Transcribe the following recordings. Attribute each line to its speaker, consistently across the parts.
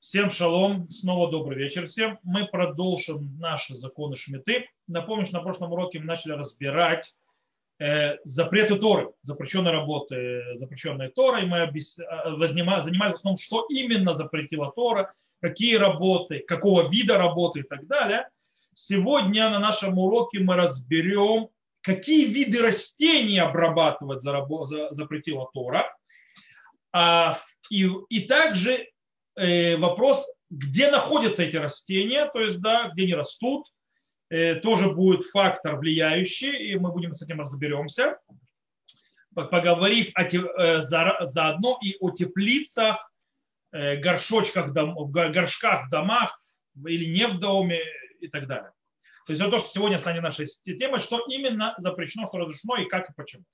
Speaker 1: Всем шалом, снова добрый вечер всем. Мы продолжим наши законы Шмиты. Напомню, что на прошлом уроке мы начали разбирать э, запреты Торы, запрещенные работы, запрещенные Торой. Мы объяс... Э, занимались в основном, что именно запретила Тора, какие работы, какого вида работы и так далее. Сегодня на нашем уроке мы разберем, какие виды растений обрабатывать запретила Тора. А, и, и также Э, вопрос, где находятся эти растения, то есть, да, где они растут, э, тоже будет фактор влияющий, и мы будем с этим разберемся, поговорив о, э, заодно и о теплицах, горшочках, горшках в домах или не в доме и так далее. То есть это то, что сегодня станет нашей темой, что именно запрещено, что разрешено и как и почему.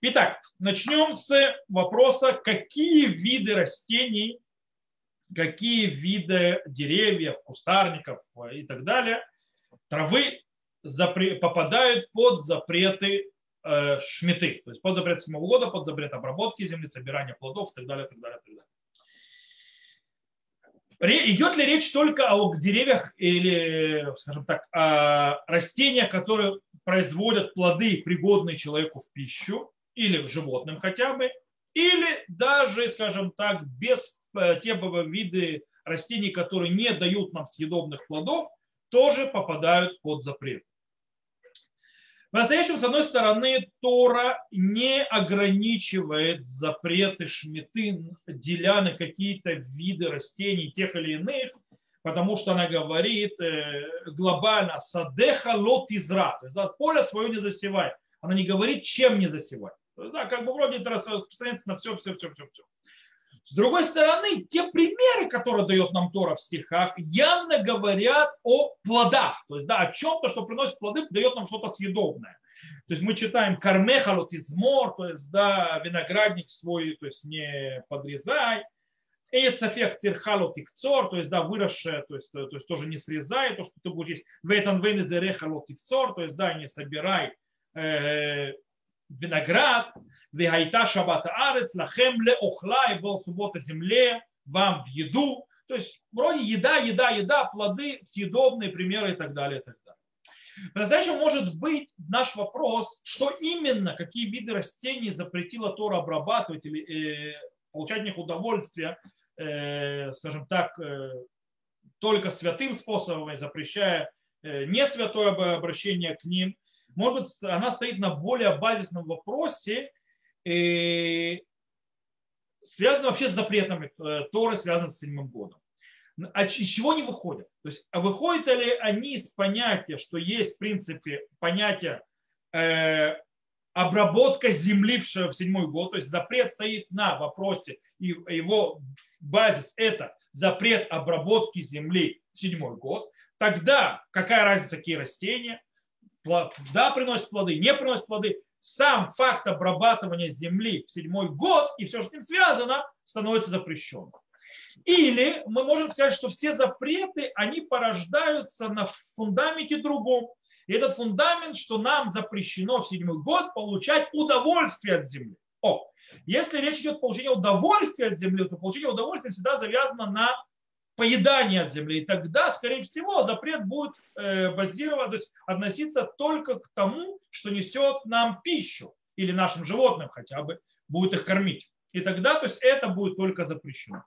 Speaker 1: Итак, начнем с вопроса, какие виды растений какие виды деревьев, кустарников и так далее, травы попадают под запреты э, шметы, то есть под запрет седьмого года, под запрет обработки земли, собирания плодов и так далее, так далее, так далее. Идет ли речь только о деревьях или, скажем так, о растениях, которые производят плоды, пригодные человеку в пищу, или животным хотя бы, или даже, скажем так, без Э, те виды растений, которые не дают нам съедобных плодов, тоже попадают под запрет. По-настоящему, с одной стороны, Тора не ограничивает запреты шметы, деля на какие-то виды растений, тех или иных, потому что она говорит э, глобально «садеха лот изра», то есть да, поле свое не засевай. Она не говорит, чем не засевать. да, как бы вроде это распространяется на все, все, все, все, все. С другой стороны, те примеры, которые дает нам Тора в стихах, явно говорят о плодах. То есть да, о чем-то, что приносит плоды, дает нам что-то съедобное. То есть мы читаем кармехалот измор, то есть да, виноградник свой, то есть не подрезай. Эйцафех цирхалот икцор, то есть да, выросшее, то есть, то есть тоже не срезай, то, что ты будешь есть. Вейтан венезерехалот икцор, то есть да, не собирай э, виноград, вегайта шабата арец, лахем ле охла, и была суббота земле, вам в еду. То есть вроде еда, еда, еда, плоды, съедобные примеры и так далее, и так далее. По-настоящему может быть наш вопрос, что именно, какие виды растений запретила Тора обрабатывать или э, получать от них удовольствие, э, скажем так, э, только святым способом, запрещая э, не святое обращение к ним может быть, она стоит на более базисном вопросе, э, связанном вообще с запретами э, Торы, связанным с седьмым годом. А из чего они выходят? То есть, а выходят ли они из понятия, что есть в принципе понятие э, обработка земли в седьмой год, то есть запрет стоит на вопросе, и его базис это запрет обработки земли в седьмой год, тогда какая разница, какие растения, да, приносит плоды, не приносит плоды, сам факт обрабатывания земли в седьмой год и все, что с ним связано, становится запрещенным. Или мы можем сказать, что все запреты, они порождаются на фундаменте другом. И этот фундамент, что нам запрещено в седьмой год получать удовольствие от земли. О, если речь идет о получении удовольствия от земли, то получение удовольствия всегда завязано на поедания от земли. И тогда, скорее всего, запрет будет э, базирован, то есть относиться только к тому, что несет нам пищу или нашим животным хотя бы, будет их кормить. И тогда, то есть это будет только запрещено.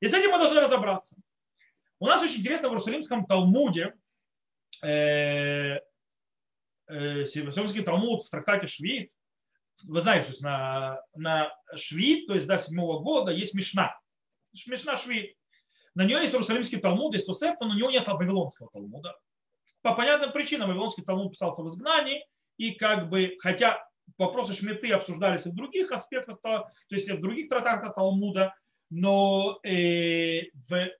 Speaker 1: И с этим мы должны разобраться. У нас очень интересно в Иерусалимском Талмуде, э, э, Иерусалимский Талмуд в трактате Швид, вы знаете, что на, на Швид, то есть до седьмого года, есть Мишна. Мишна Швид. На нее есть Иерусалимский Талмуд, есть Тосефта, но у него нет Вавилонского Талмуда. По понятным причинам Вавилонский Талмуд писался в изгнании, и как бы, хотя вопросы Шмиты обсуждались и в других аспектах, то, то есть в других трактатах Талмуда, но э, в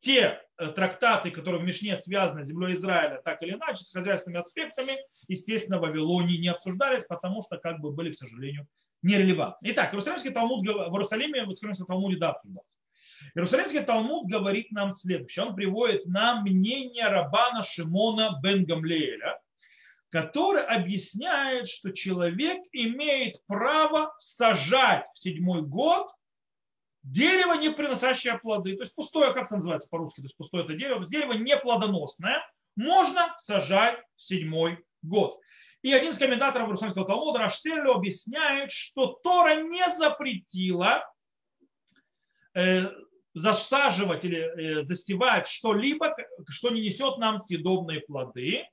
Speaker 1: те э, трактаты, которые в Мишне связаны с землей Израиля, так или иначе, с хозяйственными аспектами, естественно, в Вавилоне не обсуждались, потому что как бы были, к сожалению, нерелевантны. Итак, Иерусалимский Талмуд в Иерусалиме, в Иерусалимском Талмуде да обсуждался. Иерусалимский Талмуд говорит нам следующее. Он приводит нам мнение Рабана Шимона бен Гамлееля, который объясняет, что человек имеет право сажать в седьмой год Дерево, не приносящее плоды, то есть пустое, как это называется по-русски, то есть пустое это дерево, то есть дерево не плодоносное, можно сажать в седьмой год. И один из комментаторов Иерусалимского Талмуда, Рашсерлю, объясняет, что Тора не запретила э, засаживать или э, засевать что-либо, что не несет нам съедобные плоды.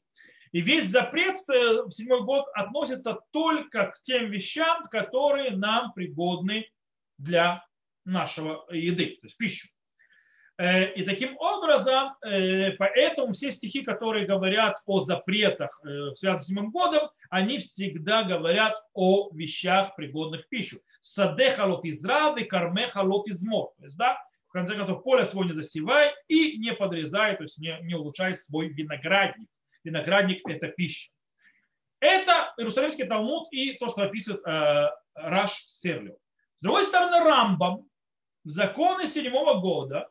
Speaker 1: И весь запрет э, в седьмой год относится только к тем вещам, которые нам пригодны для нашего еды, то есть пищу. Э, и таким образом, поэтому все стихи, которые говорят о запретах, связанных с седьмым годом, они всегда говорят о вещах, пригодных в пищу. Саде халот из рады, карме халот из мор. То есть, да, конце концов, поле свое не засевай и не подрезай, то есть не, не улучшай свой виноградник. Виноградник – это пища. Это Иерусалимский Талмуд и то, что описывает э, Раш Серлю. С другой стороны, Рамбам в законы седьмого года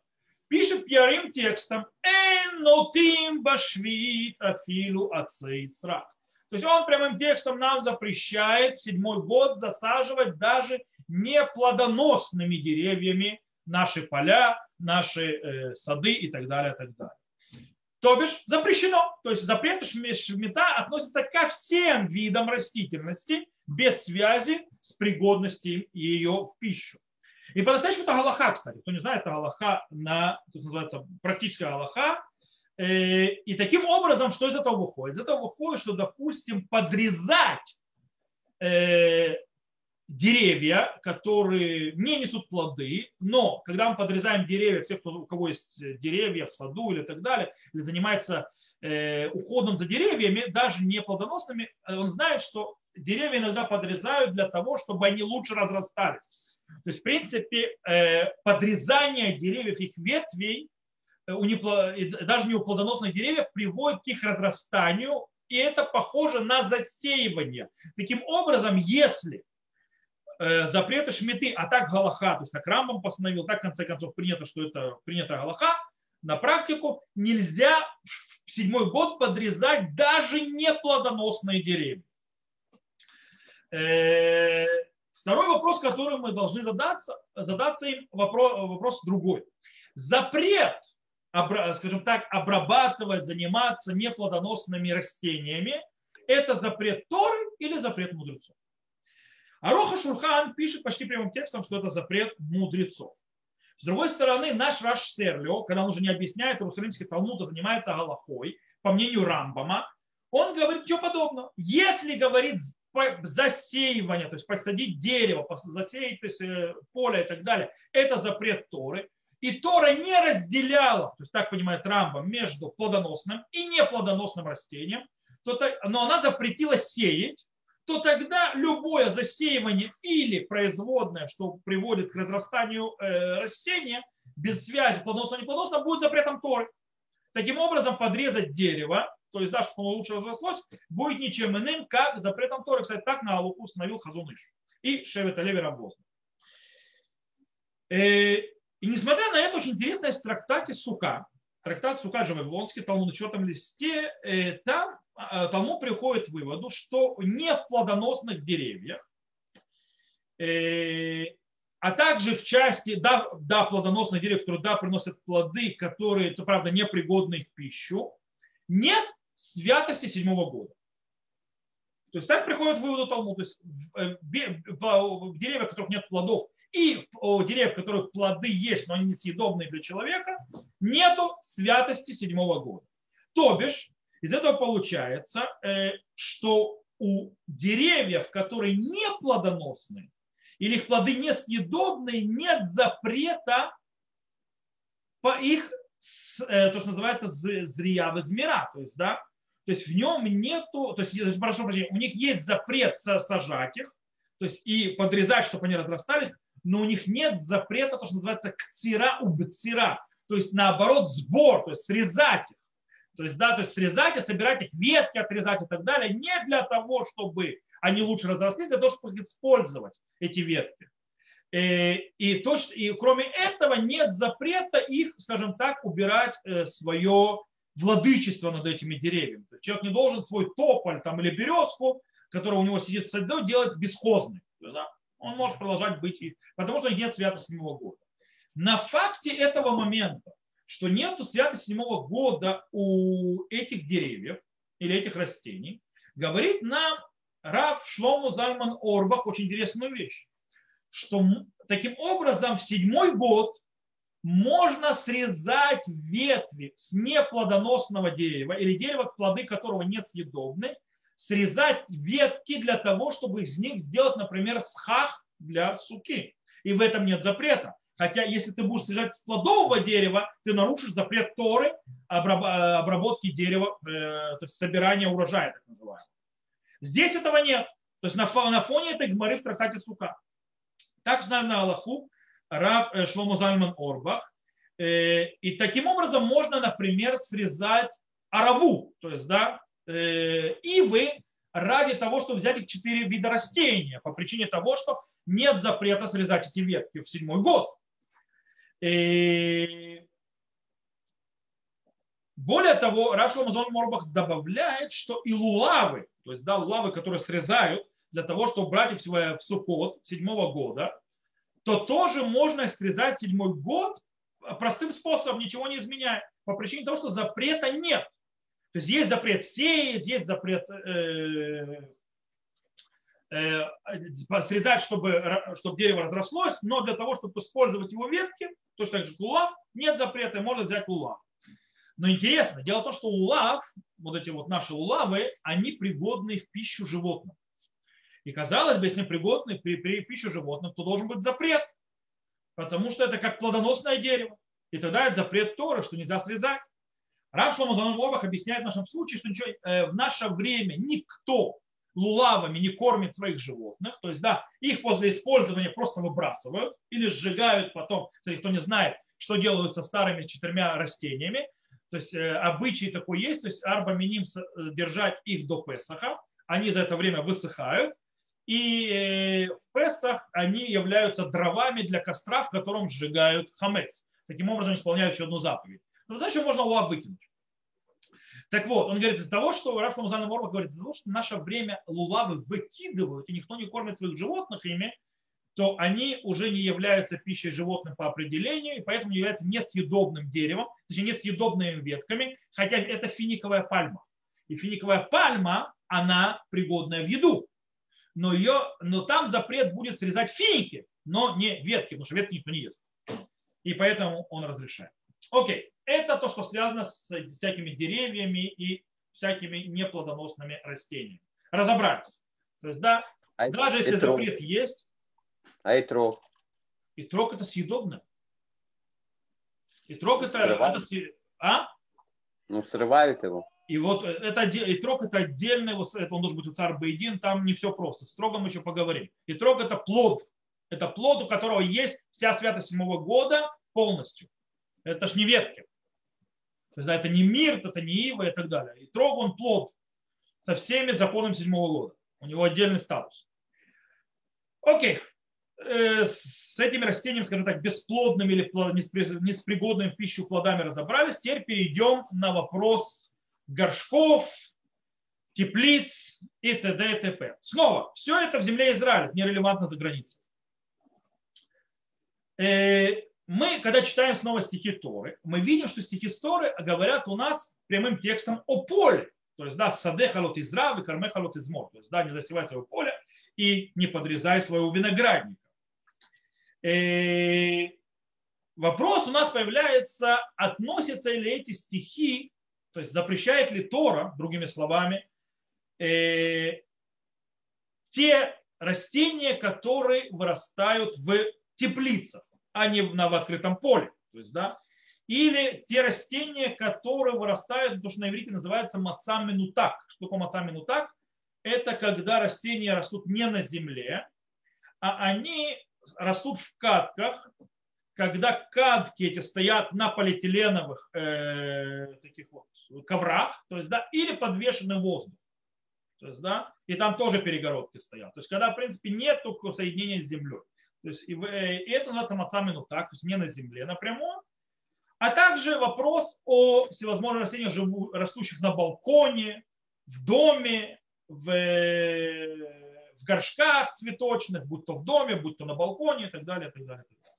Speaker 1: пишет пьярим текстом «Энотим башвит афилу ацей срак». То есть он прямым текстом нам запрещает в седьмой год засаживать даже неплодоносными деревьями наши поля, наши э, сады и так далее, и так далее. То бишь запрещено. То есть запрет шмита относится ко всем видам растительности без связи с пригодностью ее в пищу. И по-настоящему это галаха, кстати. Кто не знает, это галаха на, то называется практическая галаха. Э, и таким образом, что из этого выходит? Из этого выходит, что, допустим, подрезать э, деревья, которые не несут плоды, но когда мы подрезаем деревья, все, кто, у кого есть деревья в саду или так далее, или занимается э, уходом за деревьями, даже не плодоносными, он знает, что деревья иногда подрезают для того, чтобы они лучше разрастались. То есть, в принципе, э, подрезание деревьев, их ветвей, э, у непло... даже не у плодоносных деревьев, приводит к их разрастанию, и это похоже на засеивание. Таким образом, если Э, запреты шмиты, а так галаха, то есть так Рамбам постановил, так в конце концов принято, что это принято галаха, на практику нельзя в седьмой год подрезать даже неплодоносные деревья. Э, второй вопрос, который мы должны задаться, задаться им, вопрос, вопрос другой. Запрет, скажем так, обрабатывать, заниматься неплодоносными растениями, это запрет Торы или запрет мудрецов? А Роха Шурхан пишет почти прямым текстом, что это запрет мудрецов. С другой стороны, наш Раш Серлио, когда он уже не объясняет Иерусалимский Талмуд, а занимается Галахой, по мнению Рамбама, он говорит ничего подобного. Если говорит засеивание, то есть посадить дерево, засеять то есть, э, поле и так далее, это запрет Торы. И Тора не разделяла, то есть так понимает Рамбам, между плодоносным и неплодоносным растением, то, но она запретила сеять, то тогда любое засеивание или производное, что приводит к разрастанию э, растения, без связи плодоносно-неплодоносно, будет запретом Торы. Таким образом, подрезать дерево, то есть, да, чтобы оно лучше разрослось, будет ничем иным, как запретом Торы. Кстати, так на Алуху установил Хазуныш и Шевет Олеви Рабозна. Э, и несмотря на это, очень интересно есть в трактате Сука, трактат Сука же Вавилонский, Талмуд на четвертом листе, э, там Талмуд приходит к выводу, что не в плодоносных деревьях, э, а также в части, да, да плодоносных деревьев, которые, да, приносят плоды, которые, то правда, непригодны в пищу, нет святости седьмого года. То есть так приходит к выводу Талмуд. То есть э, в деревьях, в которых нет плодов, и в деревьях, в которых плоды есть, но они несъедобные для человека, нету святости седьмого года. То бишь, из этого получается, э, что у деревьев, которые не плодоносны, или их плоды несъедобные, нет запрета по их, э, то, что называется, зрия мира. То есть, да, то есть в нем нету, то есть, прошу прощения, у них есть запрет сажать их, то есть и подрезать, чтобы они разрастались, но у них нет запрета, то, что называется кцира убцира, то есть наоборот сбор, то есть срезать их. То есть, да, то есть срезать и собирать их, ветки отрезать и так далее, не для того, чтобы они лучше разрослись, а для того, чтобы их использовать, эти ветки. И, э, и, то, и кроме этого нет запрета их, скажем так, убирать э, свое владычество над этими деревьями. То есть человек не должен свой тополь там, или березку, которая у него сидит в саду, делать бесхозной. Да? Он может продолжать быть, потому что нет святости седьмого года. На факте этого момента, что нету святости седьмого года у этих деревьев или этих растений, говорит нам Рав Шлому Зальман Орбах очень интересную вещь, что таким образом в седьмой год можно срезать ветви с неплодоносного дерева или дерева, плоды которого несъедобны, срезать ветки для того, чтобы из них сделать, например, схах для суки. И в этом нет запрета. Хотя если ты будешь срезать с плодового дерева, ты нарушишь запрет Торы обработки дерева, э, то есть собирания урожая, так называемого. Здесь этого нет. То есть на фоне этой гморы в трактате Сука. Также на Аллаху Рав э, Шломо Зальман Орбах. Э, и таким образом можно, например, срезать араву, то есть да, э, ивы ради того, чтобы взять их четыре вида растения, по причине того, что нет запрета срезать эти ветки в седьмой год. И более того, Рав Шломо Морбах добавляет, что и лулавы, то есть да, лулавы, которые срезают для того, чтобы брать их в сукот седьмого года, то тоже можно срезать седьмой год простым способом, ничего не изменяя, по причине того, что запрета нет. То есть есть запрет сеять, есть запрет э, срезать, чтобы, чтобы дерево разрослось, но для того, чтобы использовать его ветки, то что также лулав, нет запрета, можно взять лулав. Но интересно, дело в том, что лулав, вот эти вот наши лулавы, они пригодны в пищу животным. И казалось бы, если пригодны при, при пищу животных, то должен быть запрет, потому что это как плодоносное дерево. И тогда это запрет Торы, что нельзя срезать. Рав Шломо Занобах объясняет в нашем случае, что ничего, э, в наше время никто лулавами не кормит своих животных. То есть, да, их после использования просто выбрасывают или сжигают потом. Кстати, кто не знает, что делают со старыми четырьмя растениями. То есть э, обычай такой есть, то есть арбаминим э, держать их до Песаха. Они за это время высыхают, и э, в Песах они являются дровами для костра, в котором сжигают хамец. Таким образом исполняют еще одну заповедь. Но знаешь, можно лав выкинуть. Так вот, он говорит, из-за того, что Раш Музан Морбах говорит, из-за того, что наше время лулавы выкидывают, и никто не кормит своих животных ими, то они уже не являются пищей животным по определению, и поэтому являются несъедобным деревом, точнее несъедобными ветками, хотя это финиковая пальма. И финиковая пальма, она пригодная в еду но, ее, но там запрет будет срезать финики, но не ветки, потому что ветки никто не ест. И поэтому он разрешает. Окей, это то, что связано с всякими деревьями и всякими неплодоносными растениями. Разобрались. То есть, да, а даже если итрок. запрет есть.
Speaker 2: А и трог?
Speaker 1: И трог это съедобно. И трог это, это... А?
Speaker 2: Ну, срывают его.
Speaker 1: И вот это, и трог это отдельный, это он должен быть у царь Бейдин, там не все просто. С трогом еще поговорим. И трог это плод. Это плод, у которого есть вся святость седьмого года полностью. Это ж не ветки. То есть да, это не мир, это не ива и так далее. И трог он плод со всеми законами седьмого года. У него отдельный статус. Окей. Э, с этими растениями, скажем так, бесплодными или неспригодными в пищу плодами разобрались. Теперь перейдем на вопрос горшков, теплиц и т.д. и т.п. Снова, все это в земле Израиля, нерелевантно за границей. Мы, когда читаем снова стихи Торы, мы видим, что стихи Торы говорят у нас прямым текстом о поле. То есть, да, саде халот израв и карме халот измор. То есть, да, не засевай свое поле и не подрезай своего виноградника. И э, вопрос у нас появляется, относятся ли эти стихи то есть запрещает ли Тора, другими словами, э, те растения, которые вырастают в теплицах, а не на, в открытом поле. То есть, да, или те растения, которые вырастают, то, что на иврите называется маца минутак. Что такое маца минутак? Это когда растения растут не на земле, а они растут в катках, когда катки эти стоят на полиэтиленовых э, таких вот коврах, то есть, да, или подвешенный воздух. То есть, да, и там тоже перегородки стоят. То есть, когда, в принципе, нет соединения с землей. То есть, э, и это называется мацамину так, то есть не на земле напрямую. А также вопрос о всевозможных растениях, растущих на балконе, в доме, в, в горшках цветочных, будь то в доме, будь то на балконе и так далее. И так далее, и так далее.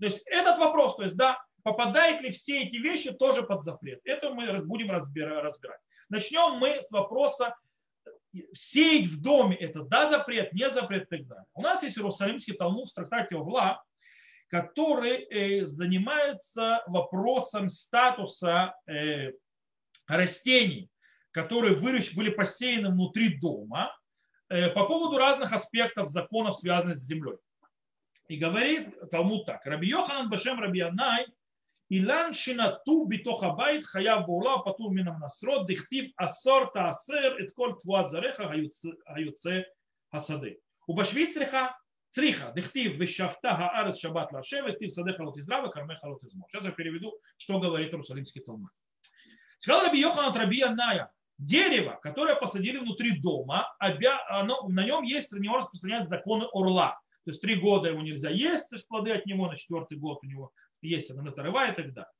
Speaker 1: То есть этот вопрос, то есть, да, попадают ли все эти вещи тоже под запрет. Это мы будем разбирать. Начнем мы с вопроса, сеять в доме это да запрет, не запрет и так далее. У нас есть Иерусалимский Талмуд в трактате Угла, который э, занимается вопросом статуса э, растений, которые выращены, были посеяны внутри дома, э, по поводу разных аспектов законов, связанных с землей. И говорит Талмуд так. Раби Йоханан Башем Раби Янай אילן שנטו בתוך הבית חייב בעולה פטור מן המנסרות דכתיב עשור תעשר את כל תבואת זרעך היוצא השדה ובשביעית צריכה צריכה דכתיב ושבתה הארץ שבת להשם וכתיב שדך לא תזרע וכרמך לא תזמור. Сейчас я переведу, что говорит Иерусалимский Талмуд. Сказал Раби Йохан от Раби Аная, дерево, которое посадили внутри дома, оно, на нем есть, на него распространяют законы орла. То есть три года его нельзя есть, то есть плоды от него на четвертый год у него есть она рыва и так далее.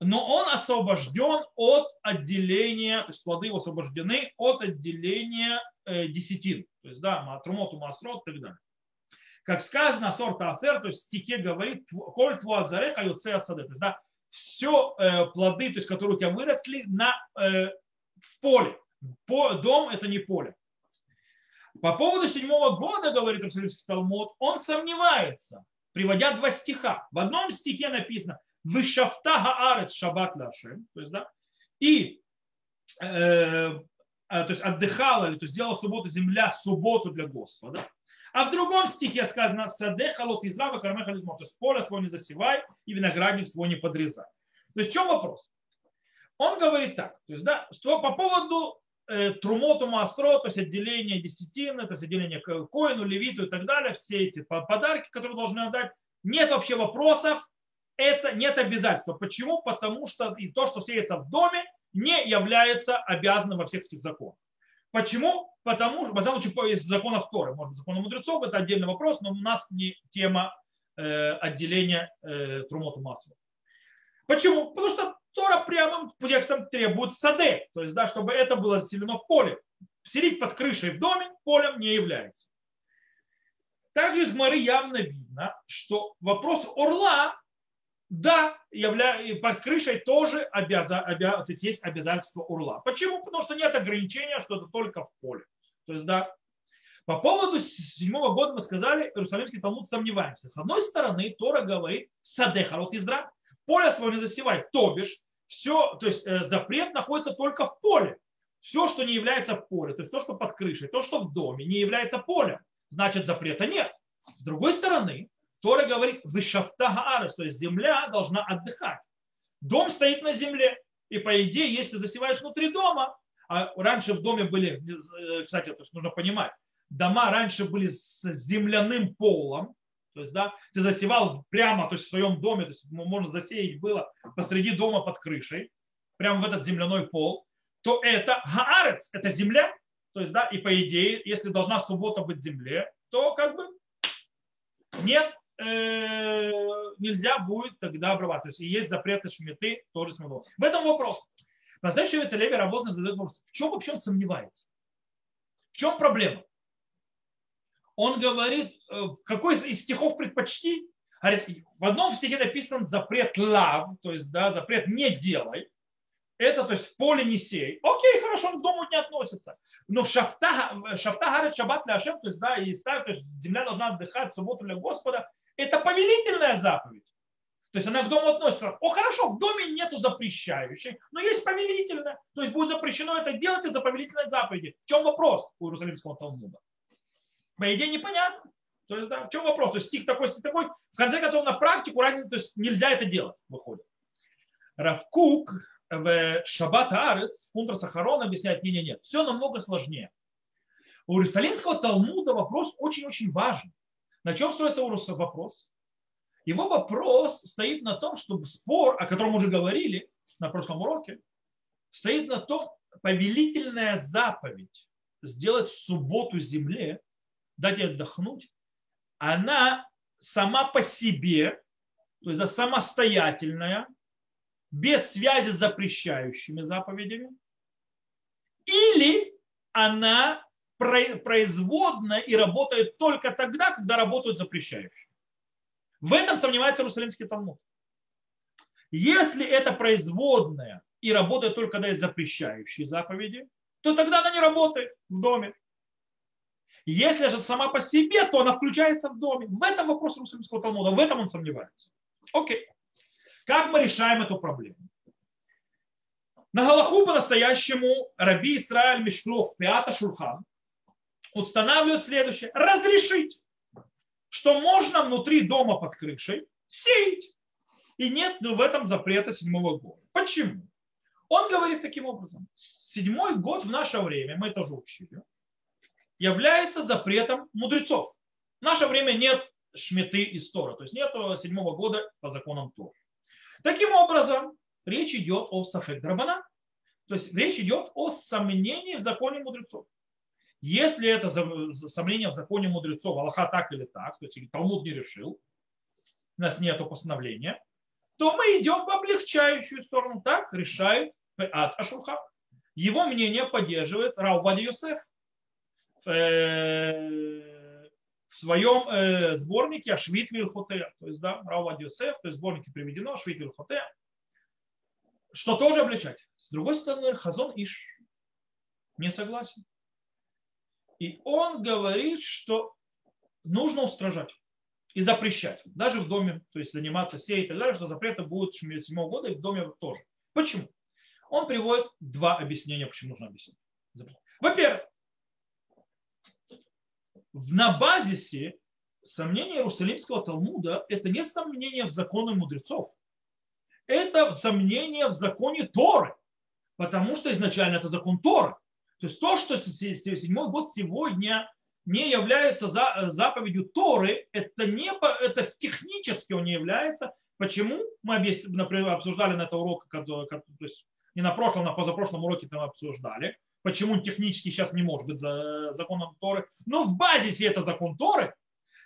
Speaker 1: Но он освобожден от отделения, то есть плоды его освобождены от отделения э, десятин. То есть, да, трумоту, масрот и так далее. Как сказано, сорта асер, то есть в стихе говорит, коль твуат зареха юце асаде. То есть, да, все э, плоды, то есть, которые у тебя выросли на, э, в поле. По, дом это не поле. По поводу седьмого года, говорит Иерусалимский Талмуд, он сомневается, приводя два стиха. В одном стихе написано «Вышафта гаарец шаббат лашем», то есть, да, и э, э, то есть отдыхала, то есть сделала субботу земля субботу для Господа. А в другом стихе сказано «Саде халот израва кармеха лизмо», то есть поле свое не засевай и виноградник свой не подрезай. То есть в чем вопрос? Он говорит так, то есть, да, что по поводу трумоту масро, то есть отделение десятины, то есть отделение коину, левиту и так далее, все эти подарки, которые должны отдать, нет вообще вопросов, это нет обязательства. Почему? Потому что и то, что сеется в доме, не является обязанным во всех этих законах. Почему? Потому что, во всяком случае, из законов Торы, может законов мудрецов, это отдельный вопрос, но у нас не тема э, отделения э, трумоту масла. Почему? Потому что Тора прямым текстом требует саде, то есть, да, чтобы это было заселено в поле. Селить под крышей в доме полем не является. Также из Мары явно видно, что вопрос орла, да, явля... под крышей тоже обяза... Обя... то есть, есть обязательство орла. Почему? Потому что нет ограничения, что это только в поле. То есть, да, по поводу седьмого года мы сказали, Иерусалимский Талмуд сомневаемся. С одной стороны, Тора говорит, садехарот изра, поле свое не засевай, то бишь, все, то есть э, запрет находится только в поле. Все, что не является в поле, то есть то, что под крышей, то, что в доме, не является полем, значит запрета нет. С другой стороны, Тора говорит, вышафта гаарес, то есть земля должна отдыхать. Дом стоит на земле, и по идее, если засеваешь внутри дома, а раньше в доме были, э, кстати, то есть нужно понимать, дома раньше были с земляным полом, то есть, да, ты засевал прямо, то есть в своем доме, то есть можно засеять было посреди дома под крышей, прямо в этот земляной пол, то это гаарец, это земля. То есть, да, и по идее, если должна суббота быть земле, то как бы нет, э, нельзя будет тогда обрабатывать. То есть и есть запреты шмиты, тоже смело. В этом вопрос. Настоящий Леви Рабозный задает вопрос, в чем вообще он сомневается? В чем проблема? Он говорит, э, какой из стихов предпочти? Говорит, в одном стихе написан запрет лав, то есть да, запрет не делай. Это, то есть поле не сей. Окей, хорошо, он к дому не относится. Но шафта, шафта говорит шаббат для Ашем, то есть да, и ставит, то есть земля должна отдыхать субботу для Господа. Это повелительная заповедь. То есть она к дому относится. О, хорошо, в доме нету запрещающей, но есть повелительная. То есть будет запрещено это делать из-за повелительной заповеди. В чем вопрос у Иерусалимского Талмуда? По идее, непонятно. То есть, да, в чем вопрос? То есть стих такой, стих такой. В конце концов, на практику разница, то есть нельзя это делать, выходит. Равкук в Шаббат Арец, Фунтра Сахарон объясняет, не, не, нет, все намного сложнее. У Иерусалимского Талмуда вопрос очень-очень важен. На чем строится вопрос? Его вопрос стоит на том, что спор, о котором уже говорили на прошлом уроке, стоит на том, повелительная заповедь сделать субботу земле дать ей отдохнуть, она сама по себе, то есть самостоятельная, без связи с запрещающими заповедями, или она производная и работает только тогда, когда работают запрещающие. В этом сомневается Иерусалимский Талмуд. Если это производная и работает только когда есть запрещающие заповеди, то тогда она не работает в доме. Если же сама по себе, то она включается в доме. В этом вопрос Иерусалимского Талмуда, в этом он сомневается. Окей. Как мы решаем эту проблему? На Галаху по-настоящему Раби Исраиль Мешклов, Пиата Шурхан, устанавливает следующее. Разрешить, что можно внутри дома под крышей сеять. И нет ну, в этом запрета седьмого года. Почему? Он говорит таким образом. Седьмой год в наше время, мы это уже учили, является запретом мудрецов. В наше время нет шметы и стора, то есть нет седьмого года по законам Тора. Таким образом, речь идет о сафек драбана, то есть речь идет о сомнении в законе мудрецов. Если это сомнение в законе мудрецов, Аллаха так или так, то есть Талмуд не решил, у нас нет постановления, то мы идем в облегчающую сторону. Так решает Ашурха. Его мнение поддерживает Раубади Йосеф в своем э, сборнике Ашвит Вильхоте. То есть, да, Раубади Йосеф, то есть в сборнике приведено Ашвит Вильхоте, что тоже облегчать. С другой стороны, Хазон Иш не согласен. И он говорит, что нужно устражать и запрещать. Даже в доме, то есть заниматься сеей и так далее, что запрета будет с 7 года и в доме тоже. Почему? Он приводит два объяснения, почему нужно объяснить. Во-первых, на базисе сомнения Иерусалимского Талмуда это не сомнение в законе мудрецов. Это сомнение в законе Торы. Потому что изначально это закон Торы. То есть то, что седьмой год сегодня не является заповедью Торы, это, не, это технически он не является. Почему? Мы например, обсуждали на это урок, то есть не на прошлом, на позапрошлом уроке мы обсуждали, почему технически сейчас не может быть законом Торы. Но в базисе это закон Торы.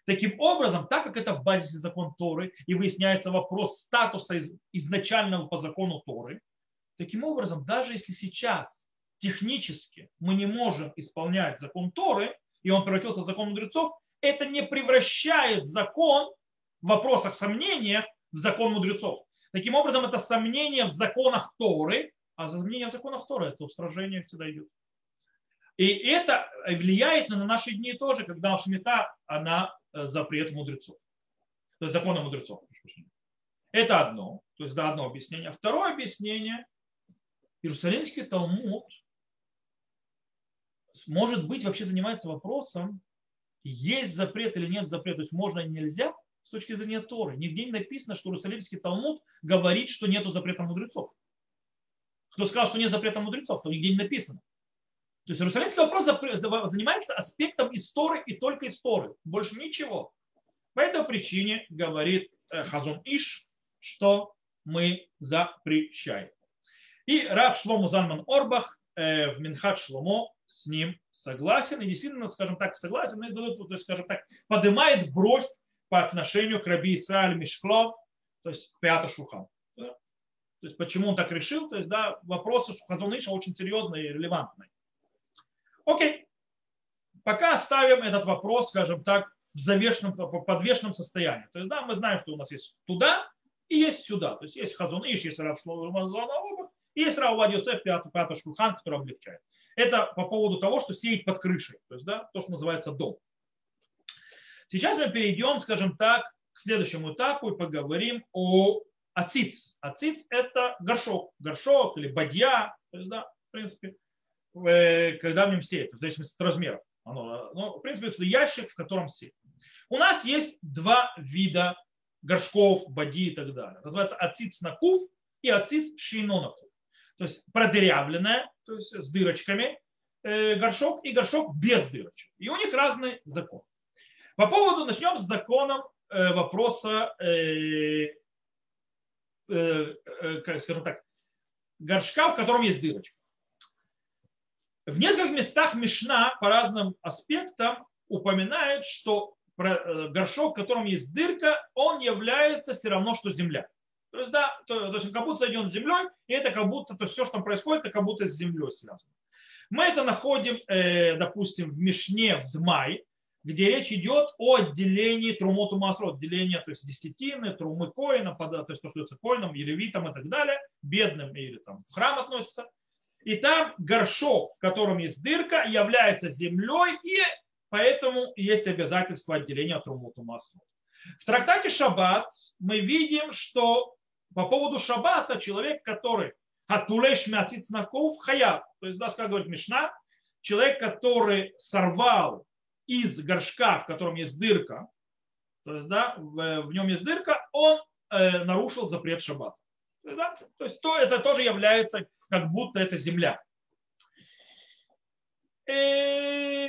Speaker 1: Таким образом, так как это в базисе закон Торы и выясняется вопрос статуса изначального по закону Торы, таким образом, даже если сейчас технически мы не можем исполнять закон Торы, и он превратился в закон мудрецов, это не превращает закон в вопросах сомнения в закон мудрецов. Таким образом, это сомнение в законах Торы, а сомнение в законах Торы – это устражение всегда идет. И это влияет на наши дни тоже, когда шмита, она э, запрет мудрецов. То есть законы мудрецов. Это одно, то есть да, одно объяснение. Второе объяснение, Иерусалимский Талмуд может быть, вообще занимается вопросом, есть запрет или нет запрета, то есть можно или нельзя с точки зрения Торы. Нигде не написано, что Иерусалимский Талмуд говорит, что нет запрета мудрецов. Кто сказал, что нет запрета мудрецов, то нигде не написано. То есть Иерусалимский вопрос занимается аспектом истории и только истории. Больше ничего. По этой причине говорит э, Хазон Иш, что мы запрещаем. И Рав Шлому Зальман Орбах э, в Минхат Шломо с ним согласен и действительно, скажем так, согласен, но то есть, скажем так, поднимает бровь по отношению к Раби Исраиль Мишклов, то есть Пята Шухан. То есть почему он так решил, то есть да, вопросы Хазуныша очень серьезные и релевантные. Окей. Пока оставим этот вопрос, скажем так, в завешенном, подвешенном состоянии. То есть, да, мы знаем, что у нас есть туда и есть сюда. То есть есть Хазуныш, есть Рав и есть Рав Йосеф, Пятый Шухан, который облегчает. Это по поводу того, что сеять под крышей, то есть да, то, что называется дом. Сейчас мы перейдем, скажем так, к следующему этапу и поговорим о ациц. Ациц – это горшок, горшок или бадья, то есть, да, в принципе, э, когда в нем сеют, в зависимости от размера. Оно, ну, в принципе, это ящик, в котором сеют. У нас есть два вида горшков, бади и так далее. Называется ациц на кув и ациц шино на кув. То есть продырявленная, то есть с дырочками э, горшок и горшок без дырочек. И у них разный закон. По поводу, начнем с законом э, вопроса, как скажем так, горшка, в котором есть дырочка. В нескольких местах Мишна по разным аспектам упоминает, что горшок, в котором есть дырка, он является все равно, что земля. То есть, да, то, то есть он как будто соединен с землей, и это как будто, то все, что там происходит, это как будто с землей связано. Мы это находим, э, допустим, в Мишне, в Дмай, где речь идет о отделении трумоту масрот, отделении, то есть десятины, трумы коина, то есть то, что дается коинам, елевитам и так далее, бедным или там в храм относится. И там горшок, в котором есть дырка, является землей, и поэтому есть обязательство отделения трумоту масрот. В трактате Шаббат мы видим, что по поводу Шаббата человек, который Атулеш мяцит знаков хаяб. То есть, да, как говорит Мишна, человек, который сорвал из горшка, в котором есть дырка, то есть, да, в, в нем есть дырка, он э, нарушил запрет шаббата. То есть, да, то есть то, это тоже является как будто это земля. И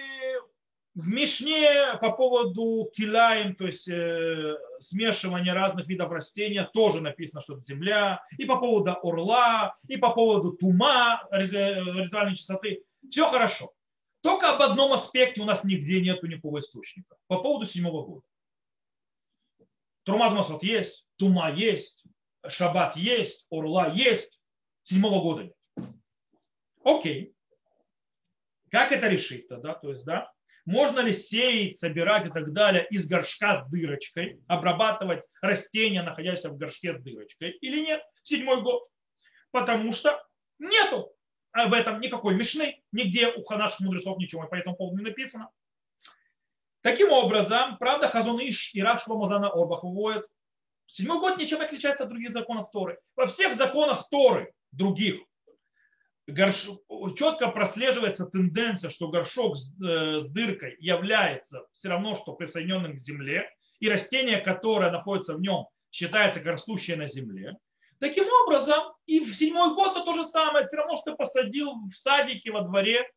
Speaker 1: в Мишне по поводу килаем, то есть э, смешивания разных видов растения, тоже написано, что это земля. И по поводу орла, и по поводу тума, ритуальной чистоты. Все хорошо. Только об одном аспекте у нас нигде нет никакого источника. По поводу седьмого года. Трумат Масот есть, Тума есть, Шаббат есть, Орла есть, седьмого года нет. Окей. Как это решить тогда? То есть, да, можно ли сеять, собирать и так далее из горшка с дырочкой, обрабатывать растения, находящиеся в горшке с дырочкой или нет? Седьмой год. Потому что нету об этом никакой мишны, нигде у наших мудрецов ничего по этому поводу не написано. Таким образом, правда, Хазон Иш и Рав Шломазана Орбах выводят, седьмой год ничем отличается от других законов Торы. Во всех законах Торы, других, горш... четко прослеживается тенденция, что горшок с, э, с дыркой является все равно, что присоединенным к земле, и растение, которое находится в нем, считается растущее на земле. Таким образом, и в седьмой год это то же самое, все равно, что ты посадил в садике во дворе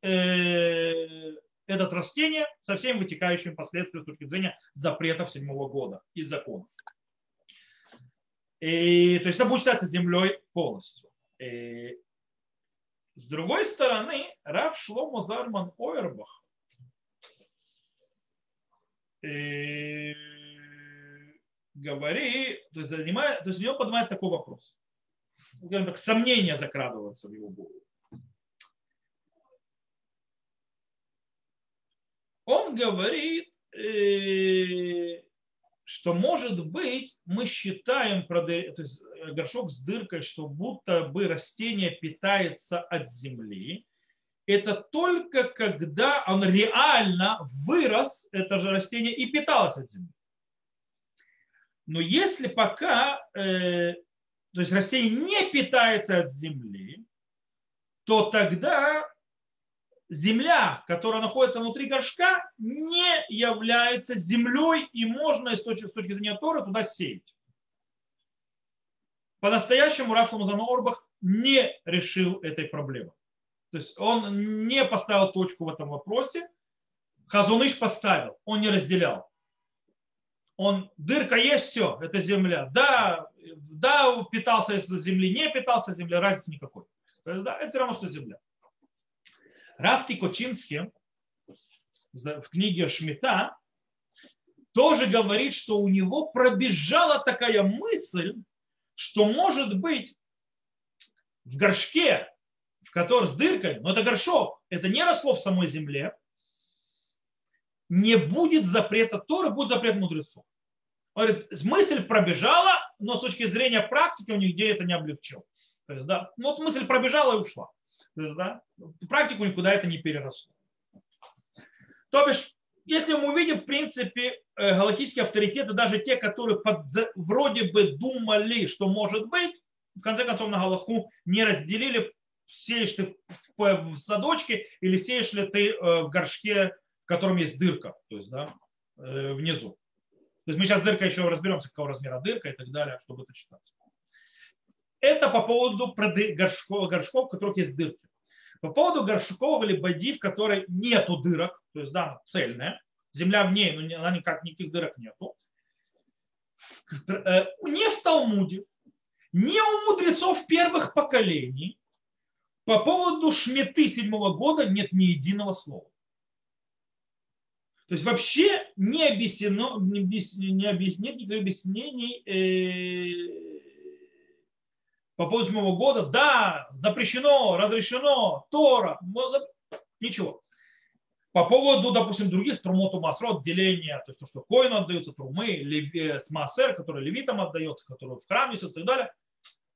Speaker 1: э, этот растение со всеми вытекающими последствиями с точки зрения запретов седьмого года и законов. И, то есть это будет считаться землей полностью. И, с другой стороны, Рав Шломо Зарман Ойербах э, говорит, то есть, занимает, то есть у него поднимает такой вопрос. Так, сомнения закрадываются в его голову. Он говорит, э, что может быть мы считаем то э, горшок с дыркой, что будто бы растение питается от земли, это только когда он реально вырос, это же растение и питалось от земли. Но если пока э, то есть растение не питается от земли, то тогда земля, которая находится внутри горшка, не является землей и можно с точки, с точки зрения Тора туда сеять. По-настоящему Раф Ламазан Орбах не решил этой проблемы. То есть он не поставил точку в этом вопросе. Хазуныш поставил, он не разделял. Он, дырка есть, все, это земля. Да, да, питался из земли, не питался из земли, разницы никакой. То есть, да, это все равно, что земля. Рафти Кочинский в книге Шмита тоже говорит, что у него пробежала такая мысль, что может быть в горшке, в котором с дыркой, но это горшок, это не росло в самой земле, не будет запрета Торы, будет запрет мудрецов. Он говорит, мысль пробежала, но с точки зрения практики у них где это не облегчил. То есть, да, ну, вот мысль пробежала и ушла. То есть, да, практику никуда это не переросло. То бишь, если мы увидим, в принципе, э, галактические авторитеты, даже те, которые под, вроде бы думали, что может быть, в конце концов на Галаху не разделили, сеешь ты в, в садочке или сеешь ли ты э, в горшке, в котором есть дырка, то есть да, э, внизу. То есть мы сейчас дырка еще разберемся, какого размера дырка и так далее, чтобы это считаться. Это по поводу горшков, горшков, в которых есть дырки. По поводу горшков или боди, в которой нету дырок, то есть да, цельная, земля в ней, но она никак, никаких дырок нету. Э, не в Талмуде, не у мудрецов первых поколений по поводу шметы седьмого года нет ни единого слова. То есть вообще не объяснено, не, объяснено, не объяснено никаких объяснений э, по поводу седьмого года. Да, запрещено, разрешено, Тора, ничего. По поводу, допустим, других трумоту масрот, деления, то есть то, что коину отдаются, трумы, леви, с массер, который левитам отдается, который в храме и так далее,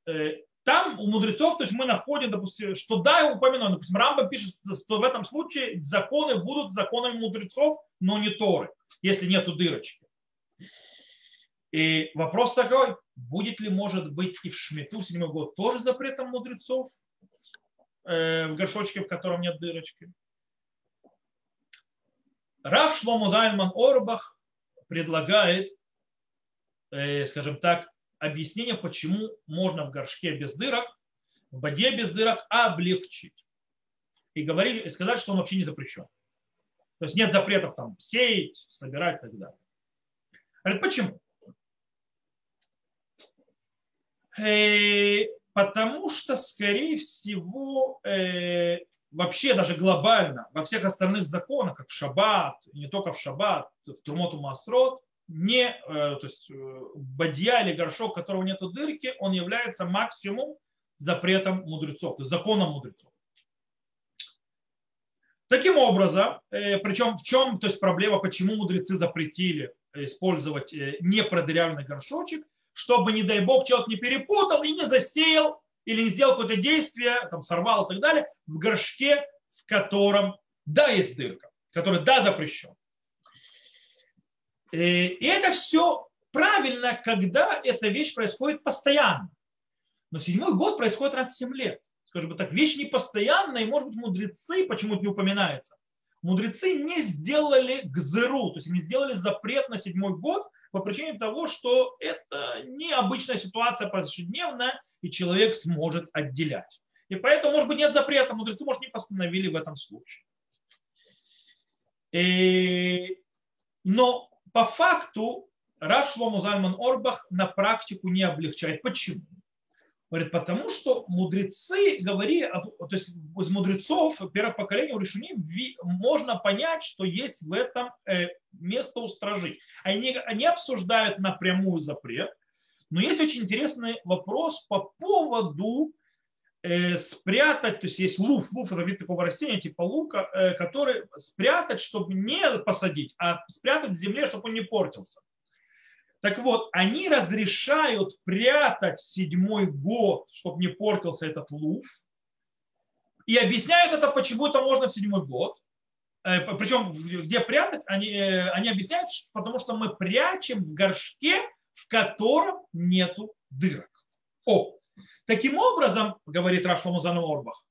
Speaker 1: э, там у мудрецов, то есть мы находим, допустим, что да, я упомянул, допустим, Рамба пишет, что в этом случае законы будут законами мудрецов, но не Торы, если нету дырочки. И вопрос такой, будет ли, может быть, и в Шмиту седьмой год тоже запретом мудрецов э, в горшочке, в котором нет дырочки? Рав Шломо Зальман Орбах предлагает, э, скажем так, объяснение, почему можно в горшке без дырок, в боде без дырок облегчить. И, говорить, и сказать, что он вообще не запрещен. То есть нет запретов там сеять, собирать и так далее. Говорит, почему? Э, потому что, скорее всего, э, вообще даже глобально во всех остальных законах, как в шаббат, не только в шаббат, в Турмоту Масрот, не, э, то есть бадья или горшок, у которого нет дырки, он является максимум запретом мудрецов, то есть законом мудрецов. Таким образом, причем в чем то есть проблема, почему мудрецы запретили использовать непродырявленный горшочек, чтобы, не дай бог, человек не перепутал и не засеял или не сделал какое-то действие, там, сорвал и так далее, в горшке, в котором, да, есть дырка, который, да, запрещен. Э, и это все правильно, когда эта вещь происходит постоянно. Но седьмой год происходит раз в 7 лет. Скажем бы так, вещь не постоянная, и, может быть, мудрецы, почему-то не упоминается, мудрецы не сделали гзыру, то есть не сделали запрет на седьмой год, по причине того, что это необычная ситуация повседневная, и человек сможет отделять. И поэтому, может быть, нет запрета, мудрецы, может, не постановили в этом случае. И... Но по факту Рав Шлому Зальман Орбах на практику не облегчает. Почему? Говорит, потому что мудрецы говорили, то есть из мудрецов первых поколений у решений можно понять, что есть в этом э, место устражить. Они, они обсуждают напрямую запрет, но есть очень интересный вопрос по поводу спрятать, то есть есть луф, луф это вид такого растения типа лука, э, который спрятать, чтобы не посадить, а спрятать в земле, чтобы он не портился. Так вот, они разрешают прятать седьмой год, чтобы не портился этот луф. И объясняют это, почему это можно в седьмой год. Э, Причем, где прятать, они, э, они объясняют, потому что мы прячем в горшке, в котором нету дырок. О, таким образом, говорит Рашломузан Орбах,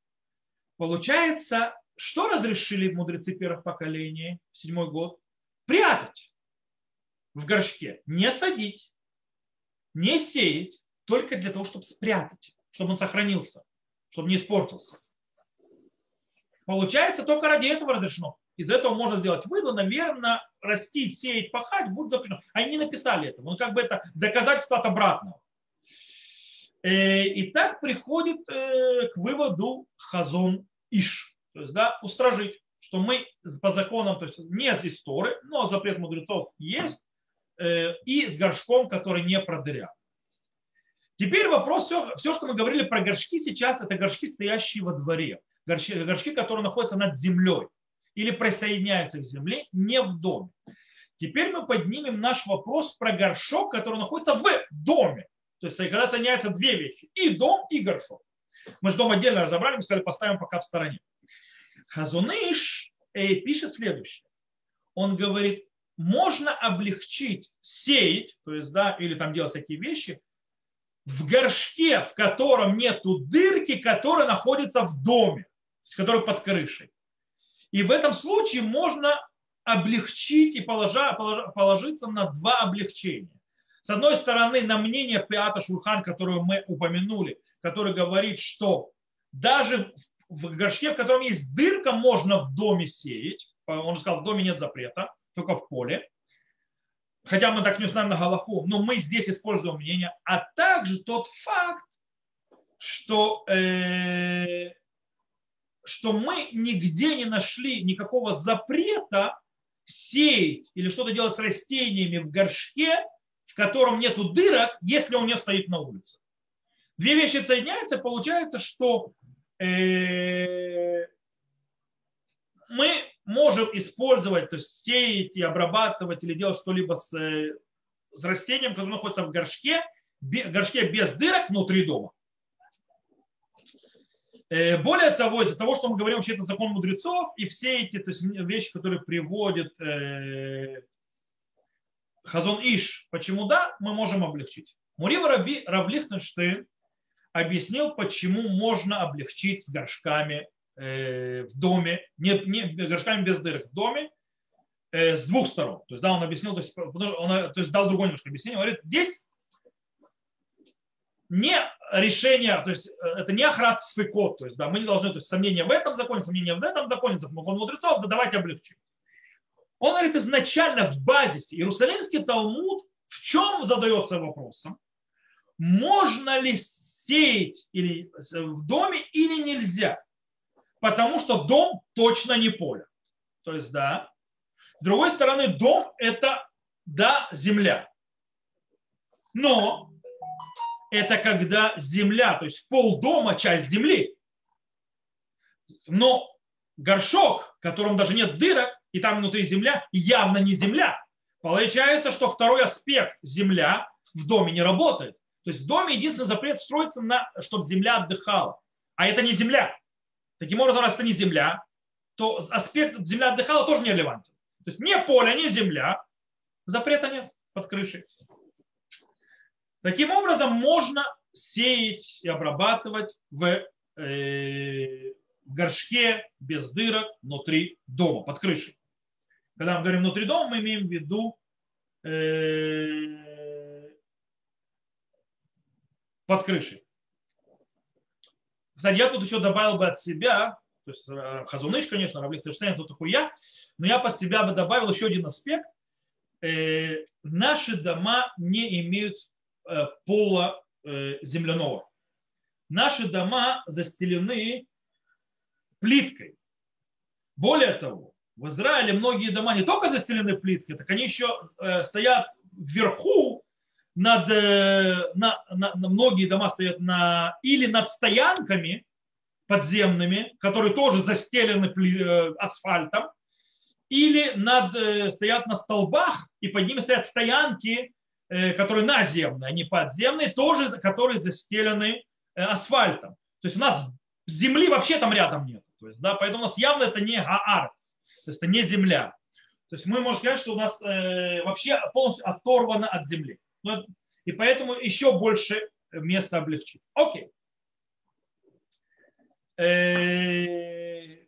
Speaker 1: получается, что разрешили мудрецы первых поколений в седьмой год? Прятать в горшке не садить, не сеять, только для того, чтобы спрятать, чтобы он сохранился, чтобы не испортился. Получается, только ради этого разрешено. Из этого можно сделать вывод, наверное, растить, сеять, пахать будет запрещено. Они не написали это. Он как бы это доказательство от обратного. Э, и так приходит э, к выводу Хазон Иш. То есть, да, устражить, что мы по законам, то есть не из истории, но запрет мудрецов есть, Э, и с горшком, который не продырял. Теперь вопрос, все, все, что мы говорили про горшки сейчас, это горшки, стоящие во дворе. Горшки, горшки, которые находятся над землей или присоединяются к земле, не в доме. Теперь мы поднимем наш вопрос про горшок, который находится в доме. То есть когда соединяются две вещи. И дом, и горшок. Мы же дом отдельно разобрали, мы сказали, поставим пока в стороне. Хазуныш э, пишет следующее. Он говорит, можно облегчить сеять, то есть, да, или там делать всякие вещи, в горшке, в котором нету дырки, которая находится в доме, который под крышей. И в этом случае можно облегчить и положа, положиться на два облегчения. С одной стороны, на мнение Пиата Шурхан, которую мы упомянули, который говорит, что даже в горшке, в котором есть дырка, можно в доме сеять. Он сказал, в доме нет запрета только в поле. Хотя мы так не знаем на Галаху, но мы здесь используем мнение, а также тот факт, что, э, что мы нигде не нашли никакого запрета сеять или что-то делать с растениями в горшке, в котором нет дырок, если он не стоит на улице. Две вещи соединяются, получается, что э, мы можем использовать, то есть сеять и обрабатывать или делать что-либо с, э, с растением, которое находится в горшке, горшке без дырок внутри дома. Э, более того, из-за того, что мы говорим, что это закон мудрецов, и все эти то есть, вещи, которые приводит э, Хазон Иш, почему да, мы можем облегчить. Мурива Раби Равлихтенштейн объяснил, почему можно облегчить с горшками э, в доме, не, не горшками без дырок в доме, э, с двух сторон. То есть, да, он объяснил, то есть, он, то есть дал другое немножко объяснение. говорит, здесь не решение, то есть э, это не охрат сфикот, то есть да, мы не должны, то есть сомнения в этом законе, сомнения в этом законе, закон мудрецов, да давайте облегчим. Он говорит изначально в базисе, Иерусалимский Талмуд в чем задается вопросом, можно ли сеять или в доме или нельзя, потому что дом точно не поле. То есть, да. С другой стороны, дом это, да, земля. Но это когда земля, то есть пол дома, часть земли. Но горшок, в котором даже нет дырок, и там внутри земля, явно не земля. Получается, что второй аспект земля в доме не работает. То есть в доме единственный запрет строится на, чтобы земля отдыхала. А это не земля. Таким образом, раз это не земля, то аспект земля отдыхала тоже не релевантен. То есть не поле, не земля, запрета нет под крышей. Таким образом, можно сеять и обрабатывать в, э, горшке без дырок внутри дома, под крышей. Когда мы говорим внутри дома, мы имеем в виду э, под крышей. Кстати, я тут еще добавил бы от себя, то есть э, Хазуныш, конечно, Равлих Терштейн, тут такой я, но я под себя бы добавил еще один аспект. Э, наши дома не имеют пола земляного. Наши дома застелены плиткой. Более того, в Израиле многие дома не только застелены плиткой, так они еще э, стоят вверху, над, на, на, на многие дома стоят на, или над стоянками подземными, которые тоже застелены асфальтом, или над, стоят на столбах, и под ними стоят стоянки Э, которые наземные, они подземные, тоже, которые застелены э, асфальтом. То есть у нас земли вообще там рядом нет. То есть, да, поэтому у нас явно это не Гаарц, то есть это не земля. То есть мы можем сказать, что у нас э, вообще полностью оторвано от земли. Ну, и поэтому еще больше места облегчить. Окей. Э,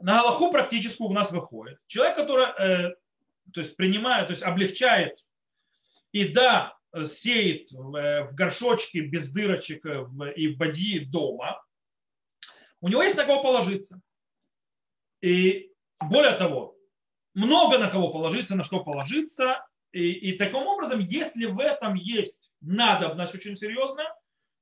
Speaker 1: на Аллаху практически у нас выходит. Человек, который э, то есть принимает, то есть облегчает и да, сеет в горшочке без дырочек и в боди дома, у него есть на кого положиться. И более того, много на кого положиться, на что положиться. И, и таким образом, если в этом есть надобность очень серьезная,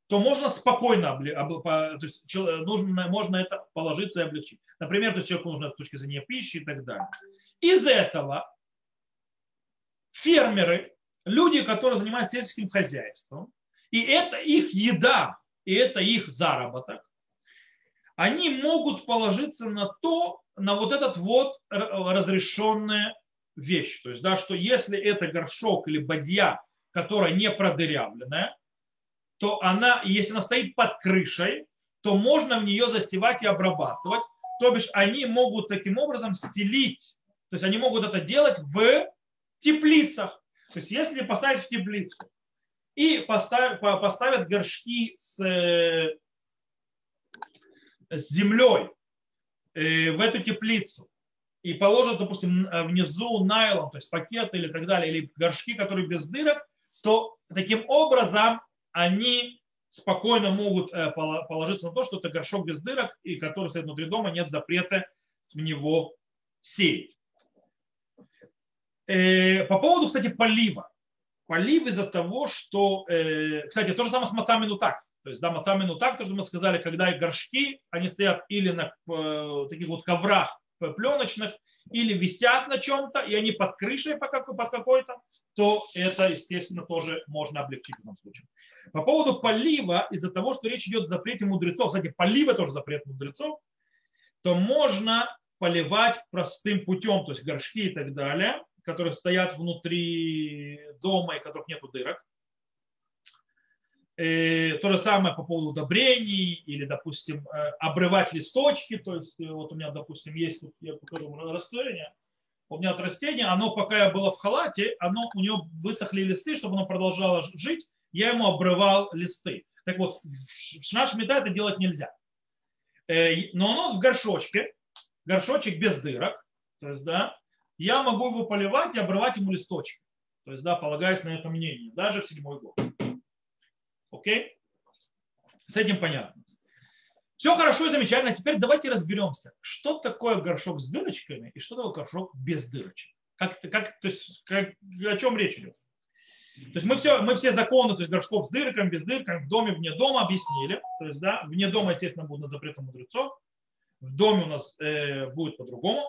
Speaker 1: то можно спокойно, то есть нужно, можно это положиться и облегчить. Например, то есть человеку нужно с точки зрения пищи и так далее. Из этого фермеры люди, которые занимаются сельским хозяйством, и это их еда, и это их заработок, они могут положиться на то, на вот этот вот разрешенная вещь. То есть, да, что если это горшок или бадья, которая не продырявленная, то она, если она стоит под крышей, то можно в нее засевать и обрабатывать. То бишь они могут таким образом стелить, то есть они могут это делать в теплицах. То есть если поставить в теплицу и поставят, поставят горшки с, э, с землей э, в эту теплицу и положат, допустим, внизу найлон, то есть пакеты или так далее, или горшки, которые без дырок, то таким образом они спокойно могут э, положиться на то, что это горшок без дырок, и который стоит внутри дома, нет запрета в него сеять. Э, по поводу, кстати, полива. Полив из-за того, что, э, кстати, то же самое с мацамину так. То есть, да, мацамину так, то, что мы сказали, когда горшки, они стоят или на э, таких вот коврах пленочных, или висят на чем-то, и они под крышей под какой-то, то это, естественно, тоже можно облегчить в этом случае. По поводу полива, из-за того, что речь идет о запрете мудрецов, кстати, полива тоже запрет мудрецов, то можно поливать простым путем, то есть горшки и так далее, которые стоят внутри дома и которых нет дырок. И то же самое по поводу удобрений или, допустим, э, обрывать листочки. То есть э, вот у меня, допустим, есть, я покажу растение, у меня от растения, оно пока я было в халате, оно, у него высохли листы, чтобы оно продолжало жить, я ему обрывал листы. Так вот, в шнаш это делать нельзя. Э, но оно в горшочке, горшочек без дырок, то есть, да, я могу его поливать и обрывать ему листочки. То есть, да, полагаясь на это мнение, даже в седьмой год. Окей? С этим понятно. Все хорошо и замечательно. Теперь давайте разберемся, что такое горшок с дырочками и что такое горшок без дырочек. Как, как, то есть, как, о чем речь идет? То есть мы все, мы все законы, то есть горшков с дырками, без дырками, в доме, вне дома объяснили. То есть, да, вне дома, естественно, будет на запретом мудрецов. В доме у нас э, будет по-другому.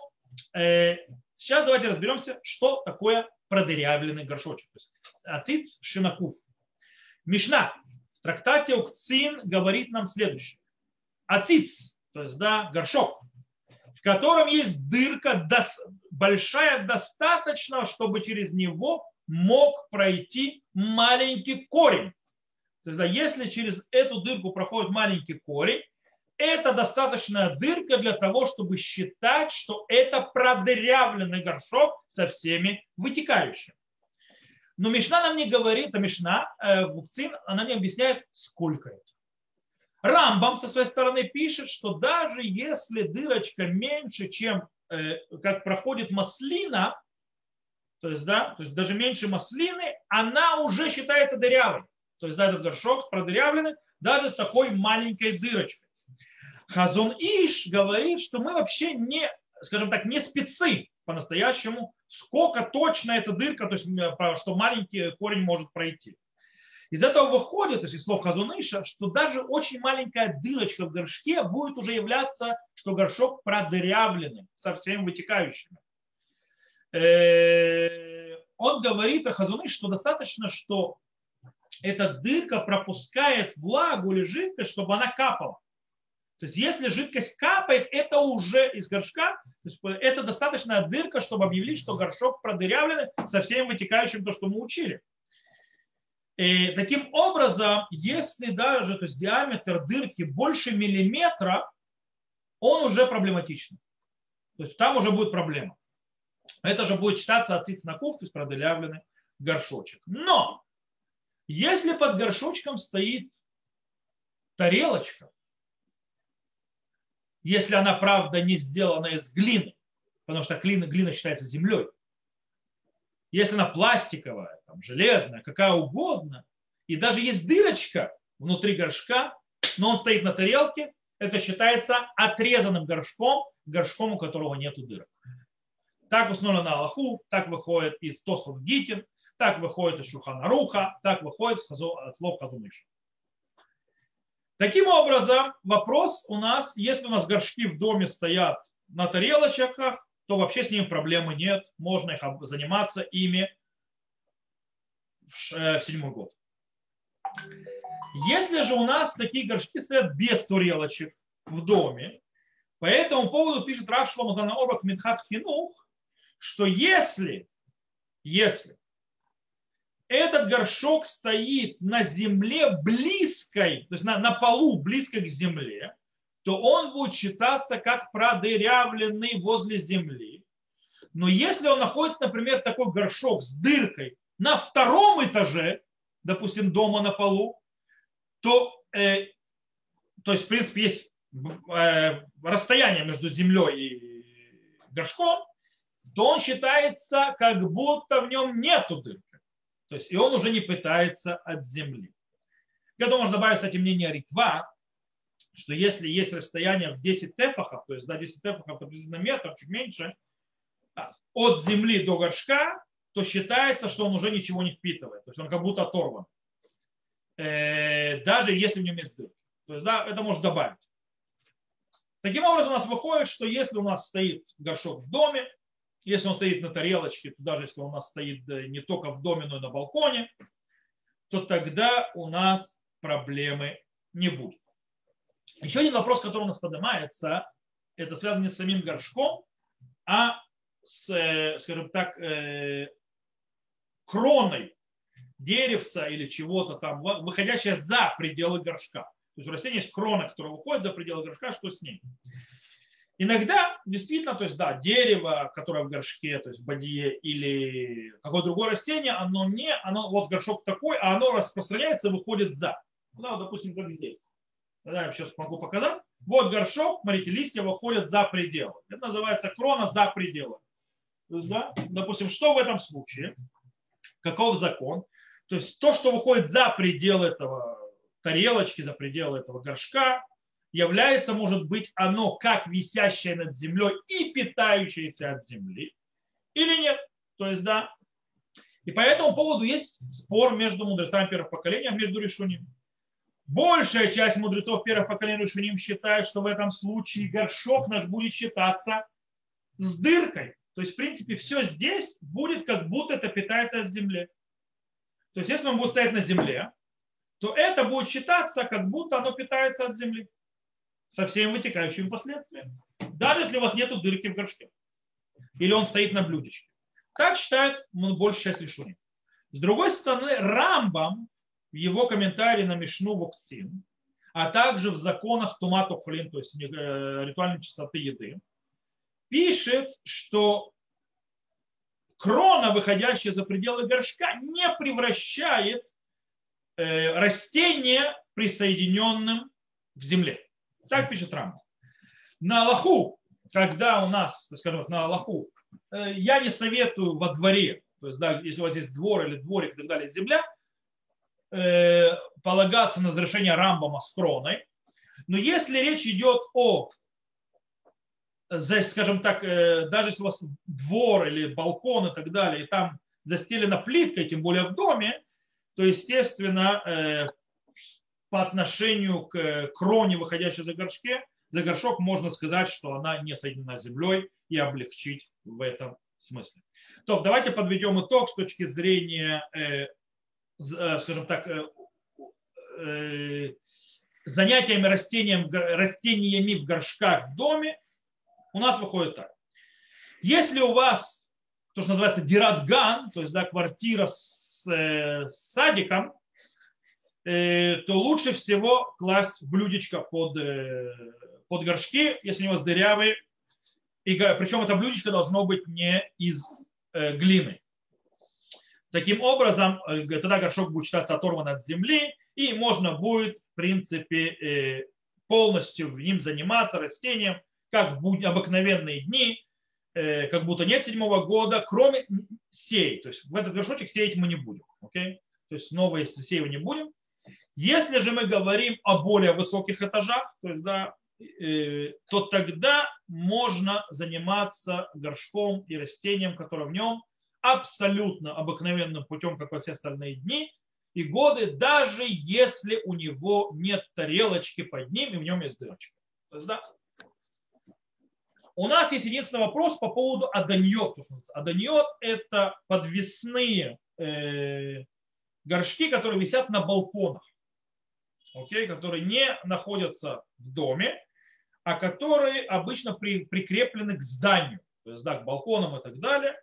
Speaker 1: Э, сейчас давайте разберемся, что такое продырявленный горшочек. То есть ациц шинакуф. Мишна трактате Укцин говорит нам следующее ациц, то есть да, горшок, в котором есть дырка большая достаточно, чтобы через него мог пройти маленький корень. То есть, да, если через эту дырку проходит маленький корень, это достаточная дырка для того, чтобы считать, что это продырявленный горшок со всеми вытекающими. Но Мишна нам не говорит, а Мишна э, в Букцин, она не объясняет, сколько это. Рамбам со своей стороны пишет, что даже если дырочка меньше, чем э, как проходит маслина, то есть, да, то есть даже меньше маслины, она уже считается дырявой. То есть, да, этот горшок продырявленный даже с такой маленькой дырочкой. Хазон Иш говорит, что мы вообще не, скажем так, не спецы по-настоящему, сколько точно эта дырка, то есть, что маленький корень может пройти. Из этого выходит, то из слов Хазуныша, что даже очень маленькая дырочка в горшке будет уже являться, что горшок продырявленный со всеми вытекающими. Э, он говорит о Хазуныш, что достаточно, что эта дырка пропускает влагу или жидкость, чтобы она капала. То есть если жидкость капает, это уже из горшка, то есть это достаточная дырка, чтобы объявить, что горшок продырявленный со всем вытекающим, то, что мы учили. И таким образом, если даже то есть диаметр дырки больше миллиметра, он уже проблематичный. То есть там уже будет проблема. Это же будет считаться от циц-наков, то есть продырявленный горшочек. Но если под горшочком стоит тарелочка, если она, правда, не сделана из глины, потому что глина, глина считается землей, если она пластиковая, там, железная, какая угодно, и даже есть дырочка внутри горшка, но он стоит на тарелке, это считается отрезанным горшком, горшком, у которого нет дырок. Так установлено Аллаху, так выходит из Тосов Гитин, так выходит из Шуханаруха, так выходит из слов Хазумыша. Таким образом, вопрос у нас, если у нас горшки в доме стоят на тарелочках, то вообще с ними проблемы нет, можно их заниматься ими в э, седьмой год. Если же у нас такие горшки стоят без турелочек в доме, по этому поводу пишет Рав Шломазана Орбак Митхат Хинух, что если, если этот горшок стоит на земле близкой, то есть на, на полу близкой к земле, то он будет считаться как продырявленный возле земли. Но если он находится, например, такой горшок с дыркой на втором этаже, допустим, дома на полу, то, э, то есть, в принципе, есть э, расстояние между землей и горшком, то он считается, как будто в нем нету дырки. То есть, и он уже не пытается от земли. К этому можно добавить, кстати, мнение Ритва, что если есть расстояние в 10 тефахов, то есть да, 10 тефахов это приблизительно метр, чуть меньше, а, от земли до горшка, то считается, что он уже ничего не впитывает. То есть он как будто оторван. Э, даже если в нем есть дырки. То есть да, это можно добавить. Таким образом у нас выходит, что если у нас стоит горшок в доме, если он стоит на тарелочке, то даже если он у нас стоит не только в доме, но и на балконе, то тогда у нас проблемы не будет. Еще один вопрос, который у нас поднимается, это связано не с самим горшком, а с, э, скажем так, э, кроной деревца или чего-то там, выходящая за пределы горшка. То есть у растения есть крона, которая выходит за пределы горшка, что с ней? Иногда действительно, то есть да, дерево, которое в горшке, то есть в бадье или какое-то другое растение, оно не, оно вот горшок такой, а оно распространяется выходит за. Ну, допустим, как здесь. Да, я сейчас могу показать. Вот горшок, смотрите, листья выходят за пределы. Это называется крона за пределы. То есть, да, допустим, что в этом случае? Каков закон? То есть то, что выходит за пределы этого тарелочки, за пределы этого горшка, является, может быть, оно как висящее над землей и питающееся от земли, или нет. То есть, да. И по этому поводу есть спор между мудрецами первых поколений, между решуним. Большая часть мудрецов первых поколений решуним считает, что в этом случае горшок наш будет считаться с дыркой. То есть, в принципе, все здесь будет, как будто это питается от земли. То есть, если он будет стоять на земле, то это будет считаться, как будто оно питается от земли со всеми вытекающими последствиями. Даже если у вас нет дырки в горшке. Или он стоит на блюдечке. Так считает большая часть решений. С другой стороны, Рамбам в его комментарии на Мишну Вокцин, а также в законах Тумату Хлин, то есть э, ритуальной чистоты еды, пишет, что крона, выходящая за пределы горшка, не превращает э, растение присоединенным к земле. Так пишет Рамбам. На Аллаху, когда у нас, скажем, на Аллаху, э, я не советую во дворе, то есть, да, если у вас есть двор или дворик и так далее, земля, э, полагаться на разрешение Рамбама с кроной. Но если речь идет о, скажем так, э, даже если у вас двор или балкон и так далее, и там застелена плиткой, тем более в доме, то, естественно, по отношению к кроне, выходящей за, горшке, за горшок, можно сказать, что она не соединена с землей и облегчить в этом смысле. То давайте подведем итог с точки зрения, э, э, скажем так, э, э, занятиями растением, растениями в горшках в доме. У нас выходит так. Если у вас то, что называется диратган, то есть да, квартира с, э, с садиком, Э, то лучше всего класть блюдечко под, э, под горшки, если у вас дырявые. И, причем это блюдечко должно быть не из э, глины. Таким образом, тогда горшок будет считаться оторван от земли, и можно будет, в принципе, полностью в ним заниматься растением, как в обыкновенные дни, как будто нет седьмого года, кроме сей. То есть в этот горшочек сеять мы не будем. Okay? То есть новое сеять не будем. Если же мы говорим о более высоких этажах, то, есть, да, э, то тогда можно заниматься горшком и растением, которое в нем абсолютно обыкновенным путем, как во все остальные дни и годы, даже если у него нет тарелочки под ним и в нем есть дырочка. То есть, да, у нас есть единственный вопрос по поводу аданьот. Аданьот – это подвесные э, горшки, которые висят на балконах okay, которые не находятся в доме, а которые обычно при, прикреплены к зданию, то есть да, к балконам и так далее,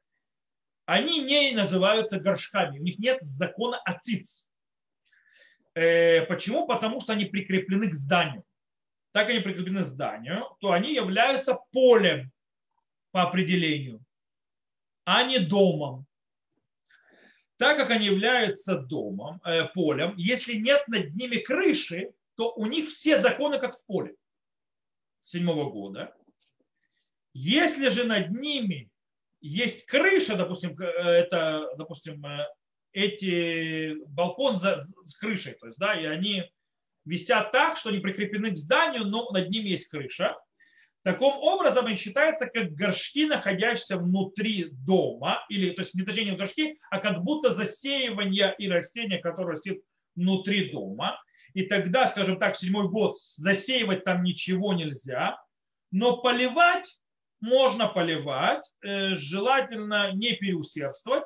Speaker 1: они не называются горшками, у них нет закона ациц. Э, почему? Потому что они прикреплены к зданию. Так они прикреплены к зданию, то они являются полем по определению, а не домом так как они являются домом, э, полем, если нет над ними крыши, то у них все законы как в поле седьмого года. Если же над ними есть крыша, допустим, э, это, допустим, э, эти балкон за, с крышей, то есть, да, и они висят так, что они прикреплены к зданию, но над ними есть крыша, Таким образом, они считаются как горшки, находящиеся внутри дома, или, то есть не точнее не горшки, а как будто засеивание и растения, которое растет внутри дома. И тогда, скажем так, в седьмой год засеивать там ничего нельзя, но поливать можно поливать, э, желательно не переусердствовать.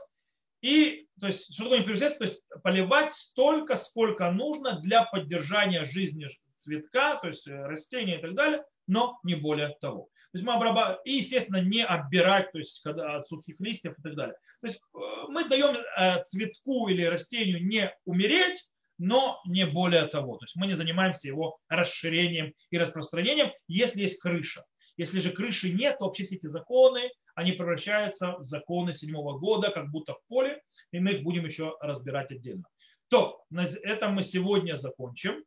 Speaker 1: И, то есть, что такое не переусердствовать? То есть поливать столько, сколько нужно для поддержания жизни цветка, то есть э, растения и так далее, но не более того. То есть мы обрабатываем, и, естественно, не оббирать, то есть когда от сухих листьев и так далее. То есть э, мы даем э, цветку или растению не умереть, но не более того. То есть мы не занимаемся его расширением и распространением, если есть крыша. Если же крыши нет, то вообще все эти законы, они превращаются в законы седьмого года, как будто в поле, и мы их будем еще разбирать отдельно. То, на этом мы сегодня закончим.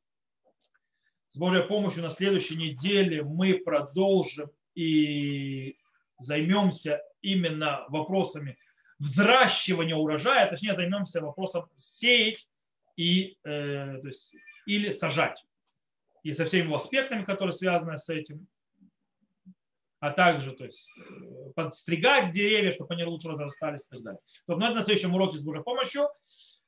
Speaker 1: С Божьей помощью на следующей неделе мы продолжим и займемся именно вопросами взращивания урожая, точнее займемся вопросом сеять и, э, то есть, или сажать. И со всеми его аспектами, которые связаны с этим. А также то есть, подстригать деревья, чтобы они лучше разрастались и так далее. Но это на следующем уроке с Божьей помощью.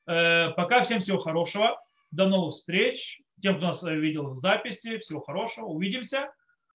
Speaker 1: Э, пока всем всего хорошего. До новых встреч. Тем, кто нас видел в записи, всего хорошего. Увидимся.